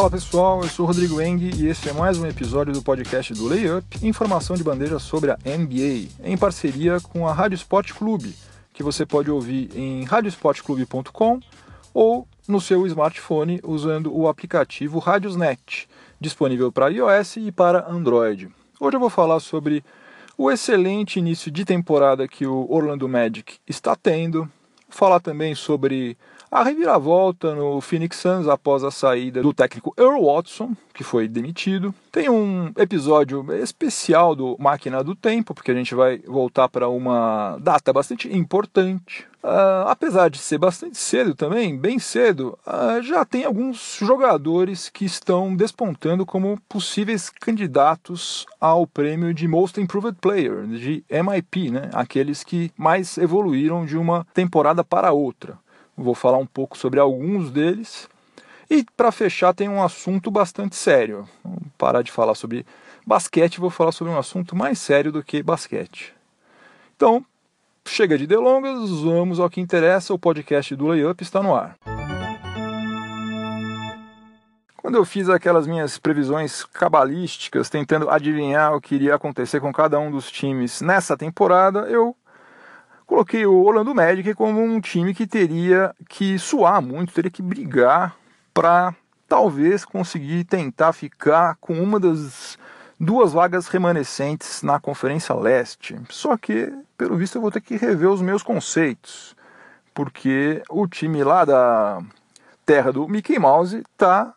Fala pessoal, eu sou Rodrigo Eng e este é mais um episódio do podcast do Layup, informação de bandeja sobre a NBA, em parceria com a Rádio Sport Clube, que você pode ouvir em radiosportclube.com ou no seu smartphone usando o aplicativo Radiosnet, disponível para iOS e para Android. Hoje eu vou falar sobre o excelente início de temporada que o Orlando Magic está tendo, falar também sobre a reviravolta no Phoenix Suns após a saída do técnico Earl Watson, que foi demitido. Tem um episódio especial do Máquina do Tempo, porque a gente vai voltar para uma data bastante importante. Uh, apesar de ser bastante cedo também, bem cedo, uh, já tem alguns jogadores que estão despontando como possíveis candidatos ao prêmio de Most Improved Player, de MIP, né? aqueles que mais evoluíram de uma temporada para outra. Vou falar um pouco sobre alguns deles. E para fechar, tem um assunto bastante sério. Vamos parar de falar sobre basquete, vou falar sobre um assunto mais sério do que basquete. Então, chega de delongas, vamos ao que interessa. O podcast do Layup está no ar. Quando eu fiz aquelas minhas previsões cabalísticas, tentando adivinhar o que iria acontecer com cada um dos times nessa temporada, eu Coloquei o Orlando Magic como um time que teria que suar muito, teria que brigar para talvez conseguir tentar ficar com uma das duas vagas remanescentes na Conferência Leste. Só que, pelo visto, eu vou ter que rever os meus conceitos, porque o time lá da terra do Mickey Mouse está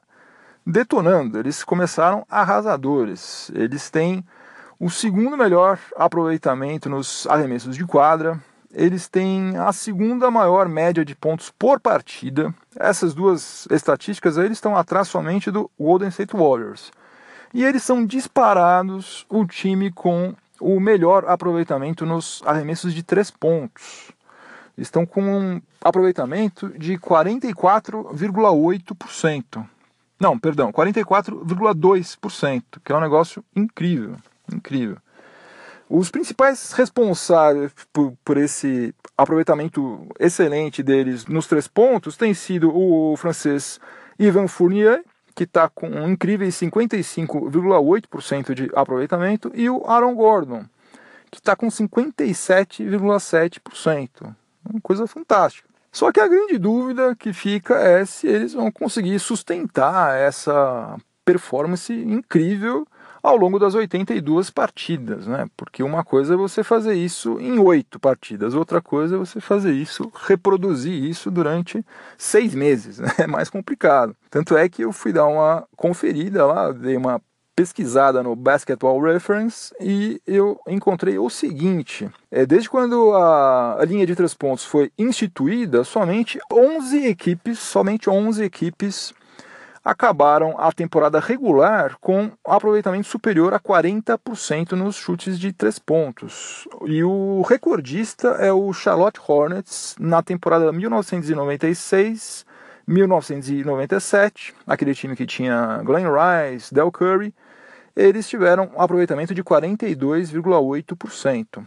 detonando. Eles começaram arrasadores. Eles têm o segundo melhor aproveitamento nos arremessos de quadra, eles têm a segunda maior média de pontos por partida. Essas duas estatísticas aí, eles estão atrás somente do Golden State Warriors. E eles são disparados o time com o melhor aproveitamento nos arremessos de três pontos. Estão com um aproveitamento de 44,8%. Não, perdão, 44,2%, que é um negócio incrível, incrível. Os principais responsáveis por, por, esse aproveitamento excelente deles nos três pontos têm sido o francês Ivan Fournier, que está com um incríveis 55,8% de aproveitamento, e o Aaron Gordon, que está com 57,7%. Uma coisa fantástica. Só que a grande dúvida que fica é se eles vão conseguir sustentar essa performance incrível ao longo das 82 partidas, né? Porque uma coisa é você fazer isso em oito partidas, outra coisa é você fazer isso, reproduzir isso durante seis meses, né? é mais complicado. Tanto é que eu fui dar uma conferida lá, dei uma pesquisada no Basketball Reference e eu encontrei o seguinte: é, desde quando a, a, linha de três pontos foi instituída, somente 11 equipes, somente 11 equipes acabaram a temporada regular com aproveitamento superior a 40% nos chutes de três pontos. E o recordista é o Charlotte Hornets na temporada 1996. 1997, aquele time que tinha Glenn Rice, Del Curry, eles tiveram um aproveitamento de 42,8%,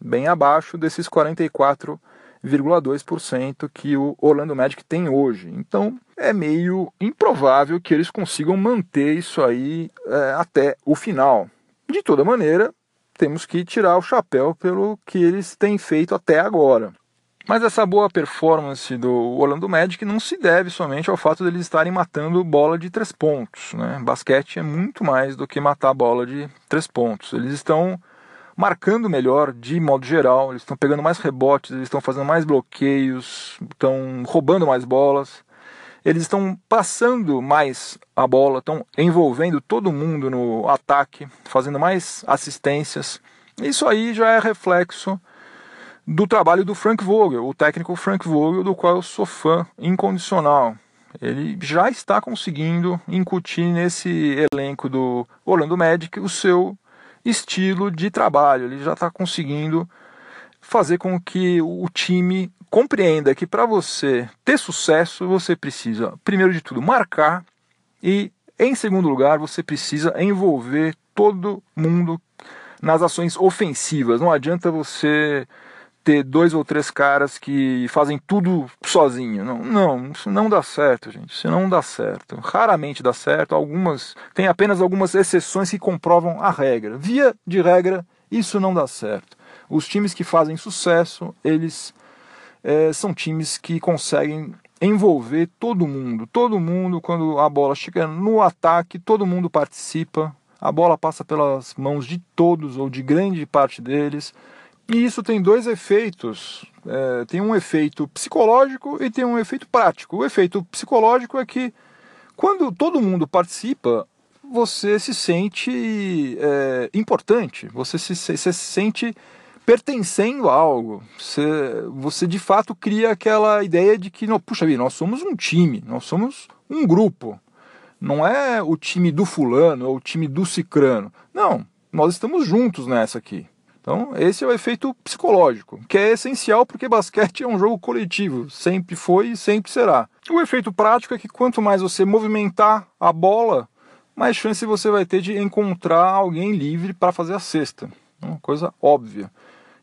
bem abaixo desses 44% 0,2% que o Orlando Magic tem hoje. Então é meio improvável que eles consigam manter isso aí é, até o final. De toda maneira, temos que tirar o chapéu pelo que eles têm feito até agora. Mas essa boa performance do Orlando Magic não se deve somente ao fato deles estarem matando bola de três pontos. Né? Basquete é muito mais do que matar bola de três pontos. Eles estão marcando melhor de modo geral, eles estão pegando mais rebotes, eles estão fazendo mais bloqueios, estão roubando mais bolas, eles estão passando mais a bola, estão envolvendo todo mundo no ataque, fazendo mais assistências. Isso aí já é reflexo do trabalho do Frank Vogel, o técnico Frank Vogel, do qual eu sou fã incondicional. Ele já está conseguindo incutir nesse elenco do Orlando Magic o seu estilo de trabalho. Ele já está conseguindo fazer com que o time compreenda que para você ter sucesso você precisa, primeiro de tudo, marcar e, em segundo lugar, você precisa envolver todo mundo nas ações ofensivas. Não adianta você ter dois ou três caras que fazem tudo sozinho. Não, não, isso não dá certo, gente. Isso não dá certo. Raramente dá certo. Algumas tem apenas algumas exceções que comprovam a regra. Via de regra, isso não dá certo. Os times que fazem sucesso, eles é, são times que conseguem envolver todo mundo. Todo mundo, quando a bola chega no ataque, todo mundo participa. A bola passa pelas mãos de todos ou de grande parte deles e isso tem dois efeitos. É, tem um efeito psicológico e tem um efeito prático. O efeito psicológico é que quando todo mundo participa, você se sente é, importante, você se, você se sente pertencendo a algo. Você, você de fato cria aquela ideia de que, não, puxa vida, nós somos um time, nós somos um grupo. Não é o time do fulano ou o time do cicrano. Não, nós estamos juntos nessa aqui. Então, esse é o efeito psicológico, que é essencial porque basquete é um jogo coletivo, sempre foi e sempre será. O efeito prático é que quanto mais você movimentar a bola, mais chance você vai ter de encontrar alguém livre para fazer a cesta. Uma coisa óbvia.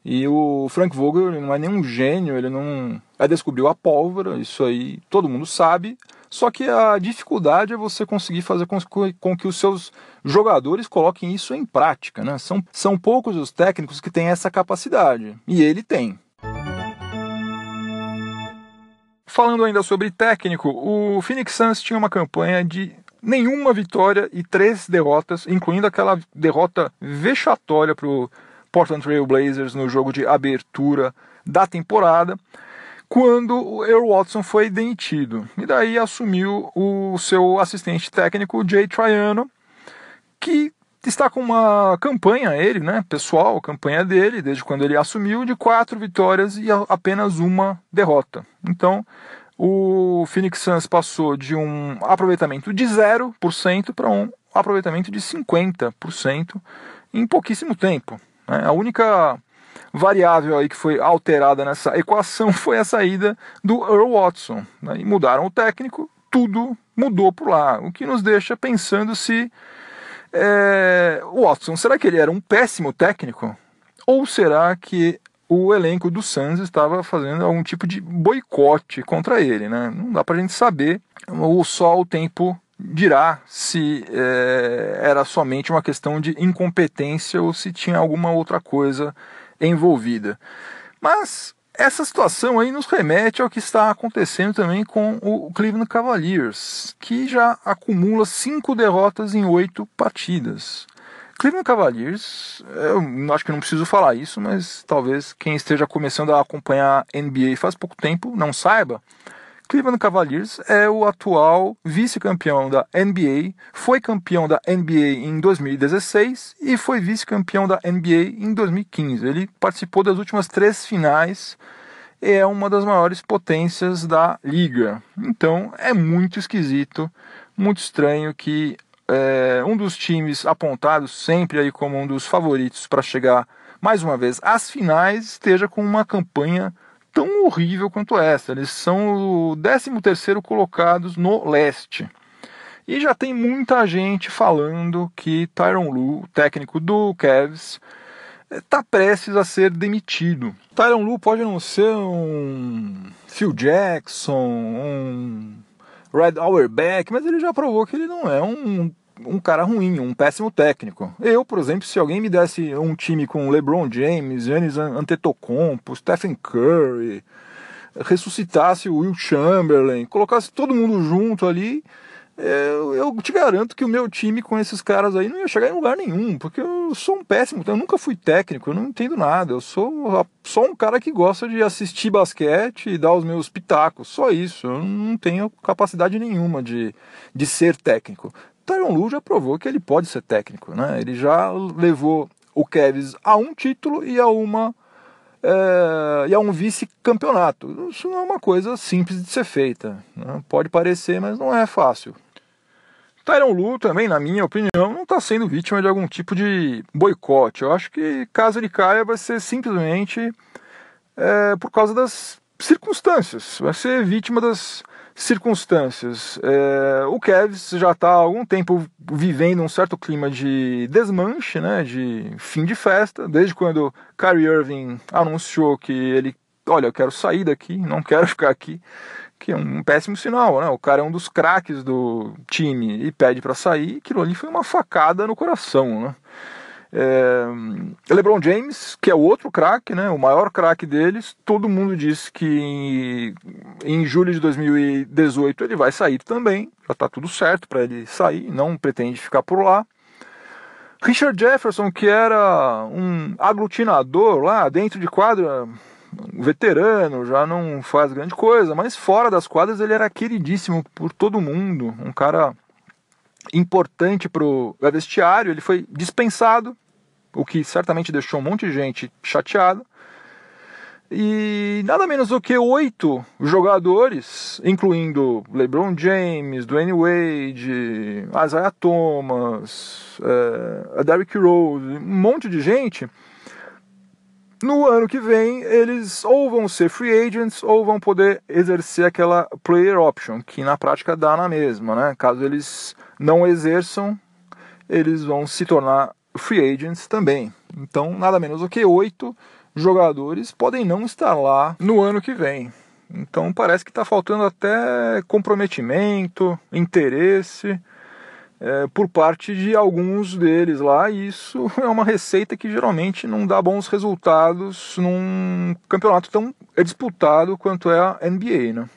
E o Frank Vogel não é nenhum gênio, ele não é descobriu a pólvora, isso aí todo mundo sabe. Só que a dificuldade é você conseguir fazer com, que os seus jogadores coloquem isso em prática. Né? São, são poucos os técnicos que têm essa capacidade. E ele tem. Falando ainda sobre técnico, o Phoenix Suns tinha uma campanha de nenhuma vitória e três derrotas, incluindo aquela derrota vexatória para o Portland Trail Blazers no jogo de abertura da temporada quando o Earl Watson foi demitido. E daí assumiu o seu assistente técnico, Jay Triano, que está com uma campanha, ele, né, pessoal, campanha dele, desde quando ele assumiu, de quatro vitórias e apenas uma derrota. Então, o Phoenix Suns passou de um aproveitamento de 0% para um aproveitamento de 50% em pouquíssimo tempo. Né? A única variável aí que foi alterada nessa equação foi a saída do Earl Watson. Né? E mudaram o técnico, tudo mudou por lá. O que nos deixa pensando se é, o Watson, será que ele era um péssimo técnico? Ou será que o elenco do Suns estava fazendo algum tipo de boicote contra ele? Né? Não dá para a gente saber, ou só o tempo dirá se é, era somente uma questão de incompetência ou se tinha alguma outra coisa envolvida. Mas essa situação aí nos remete ao que está acontecendo também com o Cleveland Cavaliers, que já acumula cinco derrotas em oito partidas. Cleveland Cavaliers, eu acho que não preciso falar isso, mas talvez quem esteja começando a acompanhar NBA faz pouco tempo não saiba. Cleveland Cavaliers é o atual vice-campeão da NBA, foi campeão da NBA em 2016 e foi vice-campeão da NBA em 2015. Ele participou das últimas três finais e é uma das maiores potências da liga. Então é muito esquisito, muito estranho que é, um dos times apontados sempre aí como um dos favoritos para chegar mais uma vez às finais esteja com uma campanha tão horrível quanto essa. Eles são o 13º colocados no leste. E já tem muita gente falando que Tyron Lu, técnico do Cavs, está prestes a ser demitido. Tyron Lu pode não ser um Phil Jackson, um Red Auerbach, mas ele já provou que ele não é um um cara ruim, um péssimo técnico. Eu, por exemplo, se alguém me desse um time com LeBron James, Giannis Antetokounmpo, Stephen Curry, ressuscitasse o Will Chamberlain, colocasse todo mundo junto ali, é, eu te garanto que o meu time com esses caras aí não ia chegar em lugar nenhum, porque eu sou um péssimo, eu nunca fui técnico, eu não entendo nada, eu sou só um cara que gosta de assistir basquete e dar os meus pitacos, só isso, eu não tenho capacidade nenhuma de, de ser técnico. Tyron Lu já provou que ele pode ser técnico, né? Ele já levou o Cavs a um título e a uma é, e a um vice-campeonato. Isso não é uma coisa simples de ser feita. Né? Pode parecer, mas não é fácil. Tyron Lu também, na minha opinião, não está sendo vítima de algum tipo de boicote. Eu acho que caso ele caia, vai ser simplesmente é, por causa das circunstâncias. Vai ser vítima das circunstâncias. É, o Cavs já está há algum tempo vivendo um certo clima de desmanche, né, de fim de festa, desde quando Kyrie Irving anunciou que ele, olha, eu quero sair daqui, não quero ficar aqui, que é um péssimo sinal, né? O cara é um dos craques do time e pede para sair, aquilo ali foi uma facada no coração, né? É, LeBron James, que é o outro craque, né, o maior craque deles, todo mundo diz que em, em, julho de 2018 ele vai sair também, já está tudo certo para ele sair, não pretende ficar por lá. Richard Jefferson, que era um aglutinador lá dentro de quadra, um veterano, já não faz grande coisa, mas fora das quadras ele era queridíssimo por todo mundo, um cara importante para o vestiário, ele foi dispensado, o que certamente deixou um monte de gente chateada. E nada menos do que oito jogadores, incluindo LeBron James, Dwayne Wade, Isaiah Thomas, é, Derrick Rose, um monte de gente. No ano que vem, eles ou vão ser free agents ou vão poder exercer aquela player option, que na prática dá na mesma, né? Caso eles não exerçam, eles vão se tornar free agents também. Então, nada menos do que oito jogadores podem não estar lá no ano que vem. Então, parece que está faltando até comprometimento, interesse é, por parte de alguns deles lá. E isso é uma receita que geralmente não dá bons resultados num campeonato tão disputado quanto é a NBA, né?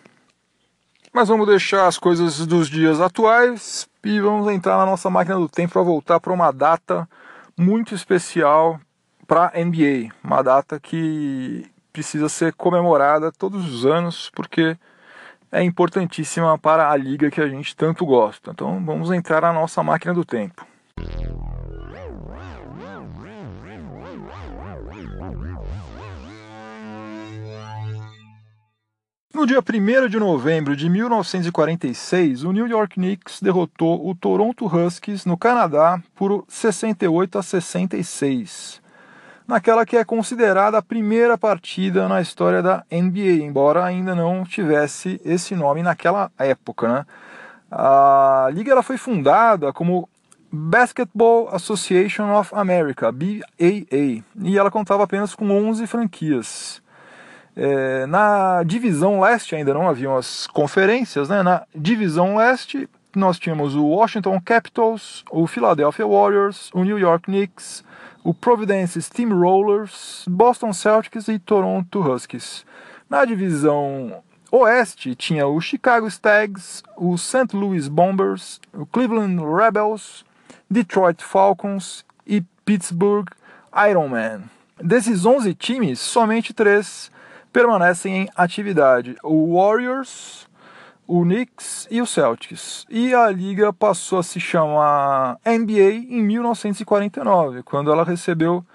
Mas vamos deixar as coisas dos dias atuais e vamos entrar na nossa máquina do tempo para voltar para uma data muito especial para a NBA, uma data que precisa ser comemorada todos os anos porque é importantíssima para a liga que a gente tanto gosta. Então vamos entrar na nossa máquina do tempo. No dia 1 de novembro de 1946, o New York Knicks derrotou o Toronto Huskies no Canadá por 68 a 66. Naquela que é considerada a primeira partida na história da NBA, embora ainda não tivesse esse nome naquela época. Né? A liga ela foi fundada como Basketball Association of America, BAA, e ela contava apenas com 11 franquias. É, na divisão leste ainda não haviam as conferências, né? Na divisão leste nós tínhamos o Washington Capitals, o Philadelphia Warriors, o New York Knicks, o Providence Steamrollers, Boston Celtics e Toronto Huskies. Na divisão oeste tinha o Chicago Stags, o St. Louis Bombers, o Cleveland Rebels, Detroit Falcons e Pittsburgh Ironman. Desses 11 times, somente três permanecem em atividade: o Warriors, o Knicks e o Celtics. E a liga passou a se chamar NBA em 1949, quando ela recebeu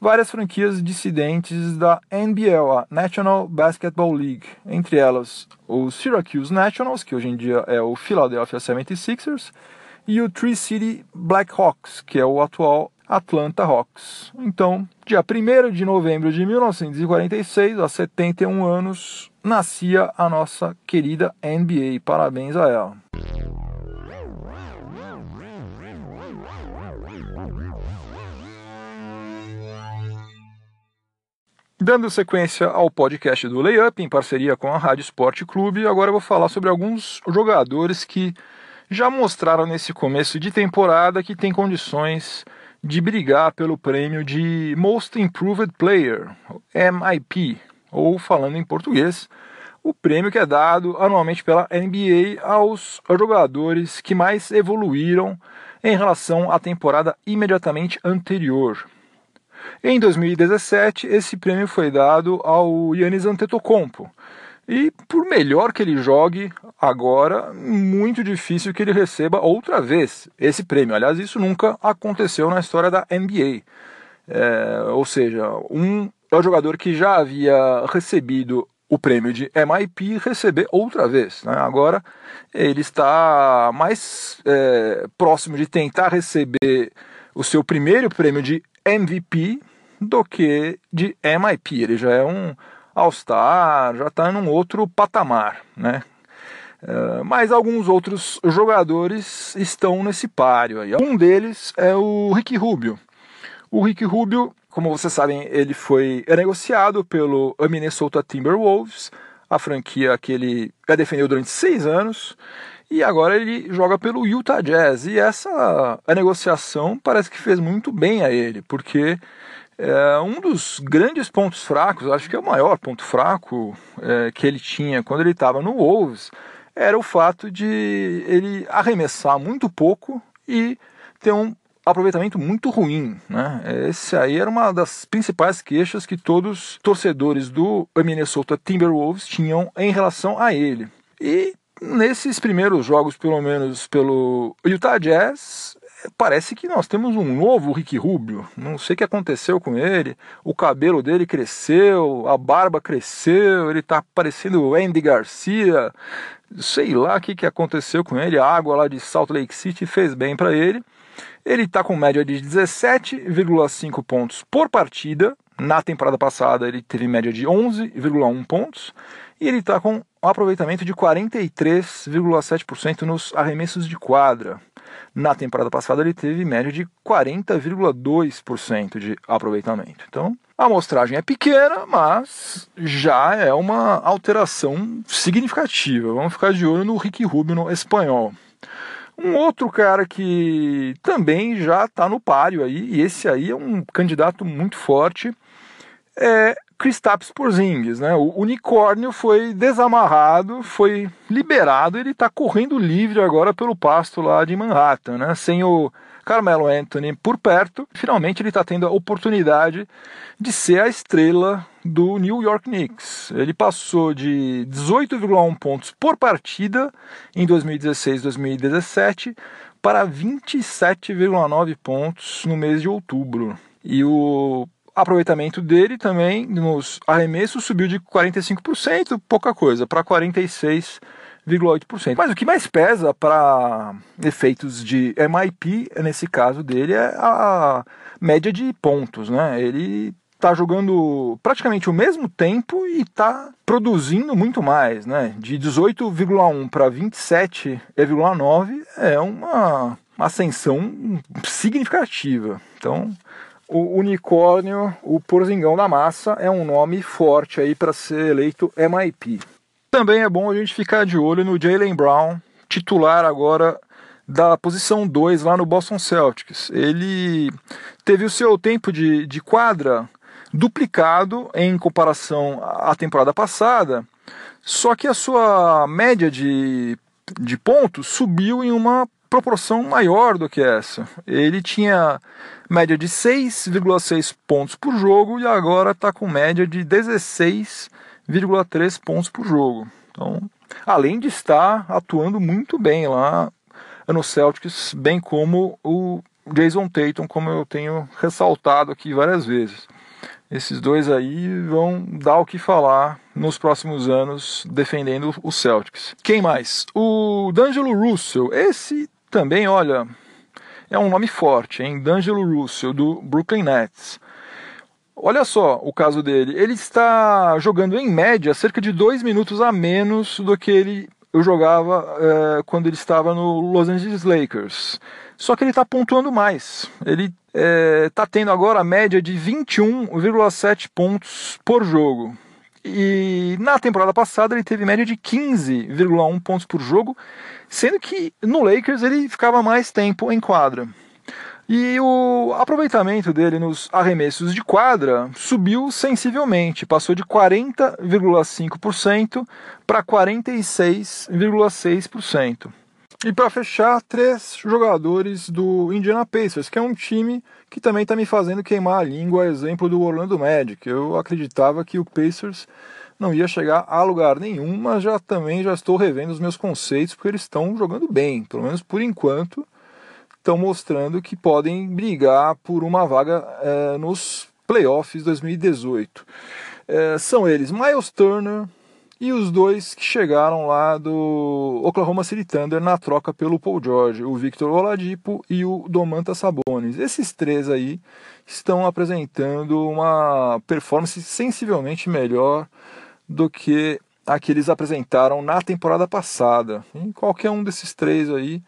várias franquias dissidentes da NBL, a National Basketball League, entre elas o Syracuse Nationals, que hoje em dia é o Philadelphia 76ers, e o Tree City Blackhawks, que é o atual Atlanta Hawks. Então, dia 1 de novembro de 1946, há 71 anos, nascia a nossa querida NBA. Parabéns a ela. Dando sequência ao podcast do Layup, em parceria com a Rádio Esporte Clube, agora eu vou falar sobre alguns jogadores que já mostraram nesse começo de temporada que tem condições de brigar pelo prêmio de Most Improved Player, MIP, ou falando em português, o prêmio que é dado anualmente pela NBA aos jogadores que mais evoluíram em relação à temporada imediatamente anterior. Em 2017, esse prêmio foi dado ao Yannis Antetokounmpo, e por melhor que ele jogue agora, muito difícil que ele receba outra vez esse prêmio. Aliás, isso nunca aconteceu na história da NBA. É, ou seja, um é o jogador que já havia recebido o prêmio de MIP receber outra vez. Né? Agora ele está mais é, próximo de tentar receber o seu primeiro prêmio de MVP do que de MIP. Ele já é um All-Star, já está num outro patamar, né? Uh, mas alguns outros jogadores estão nesse páreo aí. Um deles é o Ricky Rubio. O Ricky Rubio, como vocês sabem, ele foi negociado pelo Minnesota Timberwolves, a franquia que ele defendeu durante seis anos, e agora ele joga pelo Utah Jazz. E essa a negociação parece que fez muito bem a ele, porque é, um dos grandes pontos fracos, acho que é o maior ponto fraco é, que ele tinha quando ele estava no Wolves, era o fato de ele arremessar muito pouco e ter um aproveitamento muito ruim. Né? Esse aí era uma das principais queixas que todos os torcedores do Minnesota Timberwolves tinham em relação a ele. E nesses primeiros jogos, pelo menos pelo Utah Jazz, parece que nós temos um novo Rick Rubio. Não sei o que aconteceu com ele. O cabelo dele cresceu, a barba cresceu, ele tá parecendo o Andy Garcia. Sei lá o que, que aconteceu com ele. A água lá de Salt Lake City fez bem para ele. Ele está com média de 17,5 pontos por partida. Na temporada passada ele teve média de 11,1 pontos. E ele está com um aproveitamento de 43,7% nos arremessos de quadra. Na temporada passada ele teve média de 40,2% de aproveitamento. Então, a amostragem é pequena, mas já é uma alteração significativa. Vamos ficar de olho no Ricky Rubio no espanhol. Um outro cara que também já está no páreo aí, e esse aí é um candidato muito forte, é Kristaps Porzingis, né? O unicórnio foi desamarrado, foi liberado, ele está correndo livre agora pelo pasto lá de Manhattan, né? Sem o Carmelo Anthony por perto, finalmente ele está tendo a oportunidade de ser a estrela do New York Knicks. Ele passou de 18,1 pontos por partida em 2016-2017 para 27,9 pontos no mês de outubro. E o aproveitamento dele também nos arremessos subiu de 45%, pouca coisa, para 46,8%. Mas o que mais pesa para efeitos de MIP, nesse caso dele, é a média de pontos, né? Ele está jogando praticamente o mesmo tempo e está produzindo muito mais, né? De 18,1 para 27,9 é uma ascensão significativa. Então, o unicórnio, o porzingão da massa, é um nome forte aí para ser eleito MIP. Também é bom a gente ficar de olho no Jalen Brown, titular agora da posição 2 lá no Boston Celtics. Ele teve o seu tempo de, de quadra duplicado em comparação à temporada passada, só que a sua média de, de pontos subiu em uma proporção maior do que essa. Ele tinha média de 6,6 pontos por jogo e agora está com média de 16,3 pontos por jogo. Então, além de estar atuando muito bem lá no Celtics, bem como o Jason Tatum, como eu tenho ressaltado aqui várias vezes. Esses dois aí vão dar o que falar nos próximos anos defendendo o Celtics. Quem mais? O D'Angelo Russell. Esse também, olha, é um nome forte, hein? D'Angelo Russell, do Brooklyn Nets. Olha só o caso dele. Ele está jogando em média cerca de dois minutos a menos do que ele eu jogava é, quando ele estava no Los Angeles Lakers. Só que ele está pontuando mais. Ele está é, tá tendo agora a média de 21,7 pontos por jogo. E na temporada passada ele teve média de 15,1 pontos por jogo, sendo que no Lakers ele ficava mais tempo em quadra. E o aproveitamento dele nos arremessos de quadra subiu sensivelmente, passou de 40,5% para 46,6%. E para fechar, três jogadores do Indiana Pacers, que é um time que também está me fazendo queimar a língua, exemplo do Orlando Magic. Eu acreditava que o Pacers não ia chegar a lugar nenhum, mas já também já estou revendo os meus conceitos, porque eles estão jogando bem, pelo menos por enquanto, estão mostrando que podem brigar por uma vaga é, nos playoffs 2018. É, são eles Miles Turner, e os dois que chegaram lá do Oklahoma City Thunder na troca pelo Paul George, o Victor Oladipo e o Domantas Sabonis. Esses três aí estão apresentando uma performance sensivelmente melhor do que a que eles apresentaram na temporada passada. Qualquer um desses três aí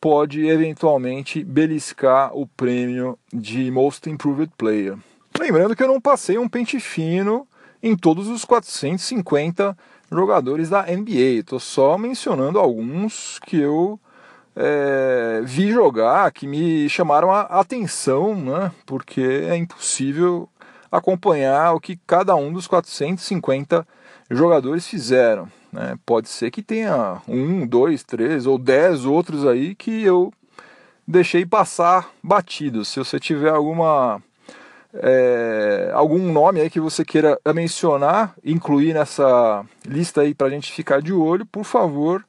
pode eventualmente beliscar o prêmio de Most Improved Player. Lembrando que eu não passei um pente fino em todos os 450 jogadores da NBA. Estou só mencionando alguns que eu é, vi jogar, que me chamaram a atenção, né? porque é impossível acompanhar o que cada um dos 450 jogadores fizeram. Né? Pode ser que tenha um, dois, três ou dez outros aí que eu deixei passar batido. Se você tiver alguma é, algum nome aí que você queira mencionar, incluir nessa lista aí para a gente ficar de olho, por favor,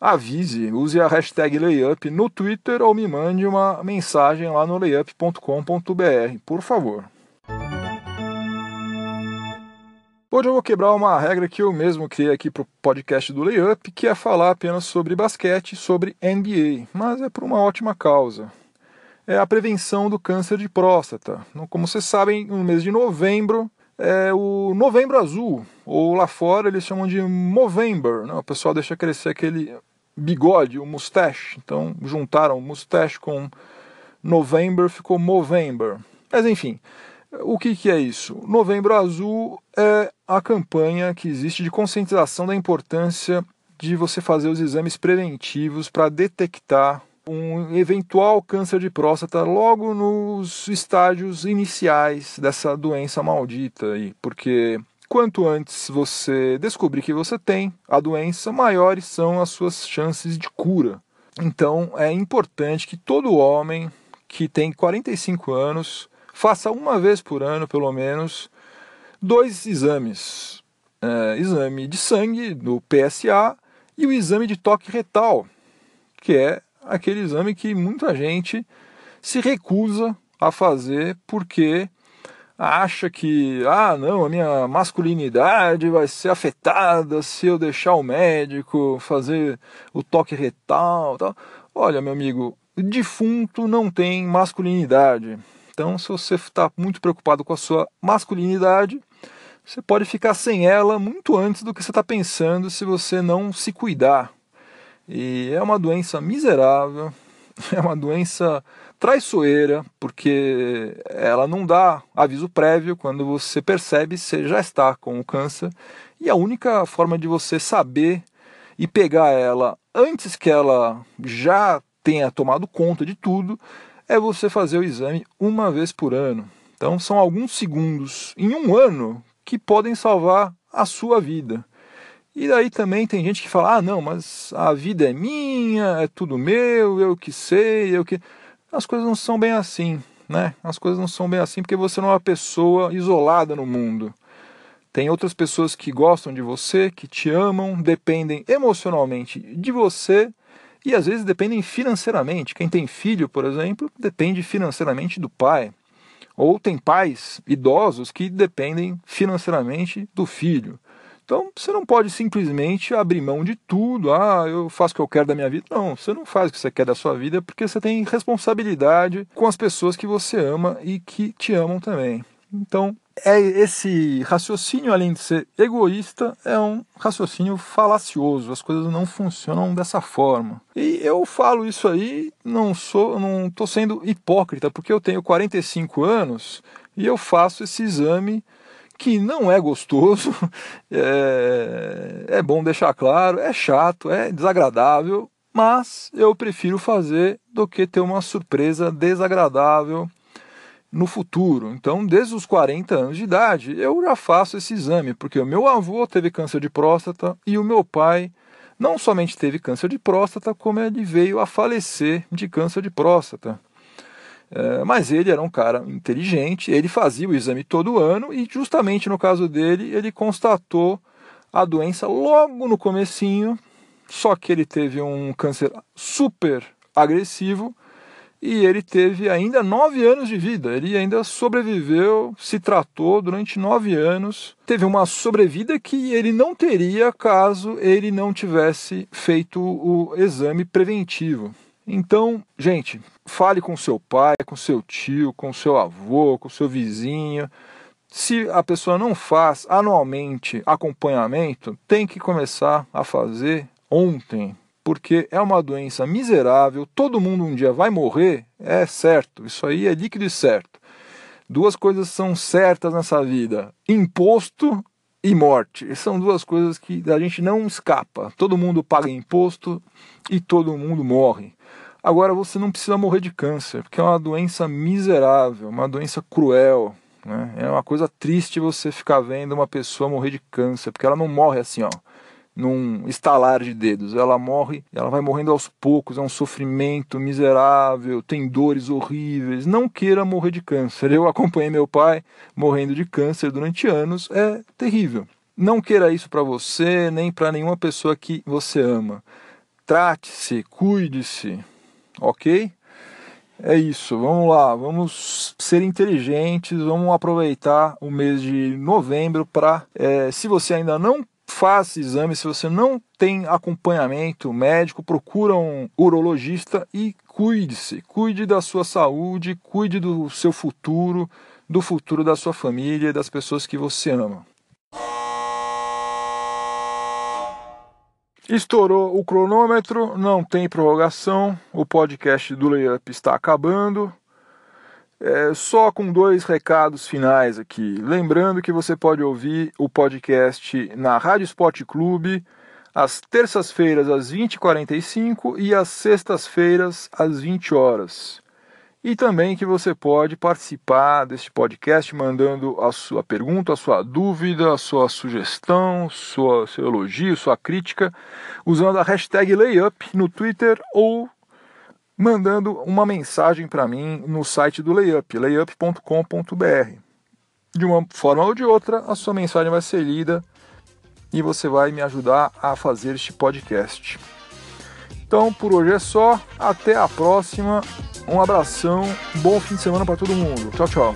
avise, use a hashtag layup no Twitter ou me mande uma mensagem lá no layup.com.br, por favor. Hoje eu vou quebrar uma regra que eu mesmo criei aqui para o podcast do Layup, que é falar apenas sobre basquete, sobre NBA, mas é por uma ótima causa. É a prevenção do câncer de próstata. Como vocês sabem, no mês de novembro é o Novembro Azul, ou lá fora eles chamam de Movember. Né? O pessoal deixa crescer aquele bigode, o mustache. Então juntaram mustache com November, ficou Movember. Mas enfim, o que, que é isso? Novembro Azul é a campanha que existe de conscientização da importância de você fazer os exames preventivos para detectar um eventual câncer de próstata logo nos estágios iniciais dessa doença maldita aí, porque quanto antes você descobrir que você tem a doença, maiores são as suas chances de cura. Então é importante que todo homem que tem 45 anos faça uma vez por ano, pelo menos, dois exames: é, exame de sangue do PSA e o exame de toque retal, que é aquele exame que muita gente se recusa a fazer porque acha que, ah, não, a minha masculinidade vai ser afetada se eu deixar o médico fazer o toque retal. Tal. Olha, meu amigo, defunto não tem masculinidade. Então, se você está muito preocupado com a sua masculinidade, você pode ficar sem ela muito antes do que você está pensando se você não se cuidar. E é uma doença miserável, é uma doença traiçoeira, porque ela não dá aviso prévio quando você percebe você já está com o câncer. E a única forma de você saber e pegar ela antes que ela já tenha tomado conta de tudo é você fazer o exame uma vez por ano. Então são alguns segundos em um ano que podem salvar a sua vida. E daí também tem gente que fala: ah, não, mas a vida é minha, é tudo meu, eu que sei, eu que. As coisas não são bem assim, né? As coisas não são bem assim porque você não é uma pessoa isolada no mundo. Tem outras pessoas que gostam de você, que te amam, dependem emocionalmente de você e às vezes dependem financeiramente. Quem tem filho, por exemplo, depende financeiramente do pai. Ou tem pais idosos que dependem financeiramente do filho. Então você não pode simplesmente abrir mão de tudo. Ah, eu faço o que eu quero da minha vida. Não, você não faz o que você quer da sua vida porque você tem responsabilidade com as pessoas que você ama e que te amam também. Então, é esse raciocínio, além de ser egoísta, é um raciocínio falacioso. As coisas não funcionam dessa forma. E eu falo isso aí, não sou, não estou sendo hipócrita, porque eu tenho 45 anos e eu faço esse exame que não é gostoso, é, é bom deixar claro, é chato, é desagradável, mas eu prefiro fazer do que ter uma surpresa desagradável no futuro. Então, desde os 40 anos de idade, eu já faço esse exame, porque o meu avô teve câncer de próstata e o meu pai não somente teve câncer de próstata, como ele veio a falecer de câncer de próstata. É, mas ele era um cara inteligente, ele fazia o exame todo ano e justamente no caso dele, ele constatou a doença logo no comecinho, só que ele teve um câncer super agressivo e ele teve ainda nove anos de vida. Ele ainda sobreviveu, se tratou durante nove anos. Teve uma sobrevida que ele não teria caso ele não tivesse feito o exame preventivo. Então, gente, fale com seu pai, com seu tio, com seu avô, com seu vizinho. Se a pessoa não faz anualmente acompanhamento, tem que começar a fazer ontem, porque é uma doença miserável, todo mundo um dia vai morrer, é certo, isso aí é líquido e certo. Duas coisas são certas nessa vida: imposto e morte. São duas coisas que a gente não escapa. Todo mundo paga imposto e todo mundo morre. Agora você não precisa morrer de câncer, porque é uma doença miserável, uma doença cruel. Né? É uma coisa triste você ficar vendo uma pessoa morrer de câncer, porque ela não morre assim, ó num estalar de dedos. Ela morre, ela vai morrendo aos poucos, é um sofrimento miserável, tem dores horríveis. Não queira morrer de câncer. Eu acompanhei meu pai morrendo de câncer durante anos, é terrível. Não queira isso para você, nem para nenhuma pessoa que você ama. Trate-se, cuide-se, ok? É isso, vamos lá, vamos ser inteligentes, vamos aproveitar o mês de novembro para, é, se você ainda não faça exame. Se você não tem acompanhamento médico, procura um urologista e cuide-se. Cuide da sua saúde, cuide do seu futuro, do futuro da sua família e das pessoas que você ama. Estourou o cronômetro, não tem prorrogação, o podcast do Layup está acabando. É, só com dois recados finais aqui. Lembrando que você pode ouvir o podcast na Rádio Sport Clube às terças-feiras às 20h45 e às sextas-feiras às 20 horas. E também que você pode participar deste podcast mandando a sua pergunta, a sua dúvida, a sua sugestão, sua, seu elogio, sua crítica, usando a hashtag Layup no Twitter ou mandando uma mensagem para mim no site do Layup, layup.com.br. De uma forma ou de outra, a sua mensagem vai ser lida e você vai me ajudar a fazer este podcast. Então, por hoje é só. Até a próxima. Um abração. Bom fim de semana para todo mundo. Tchau, tchau.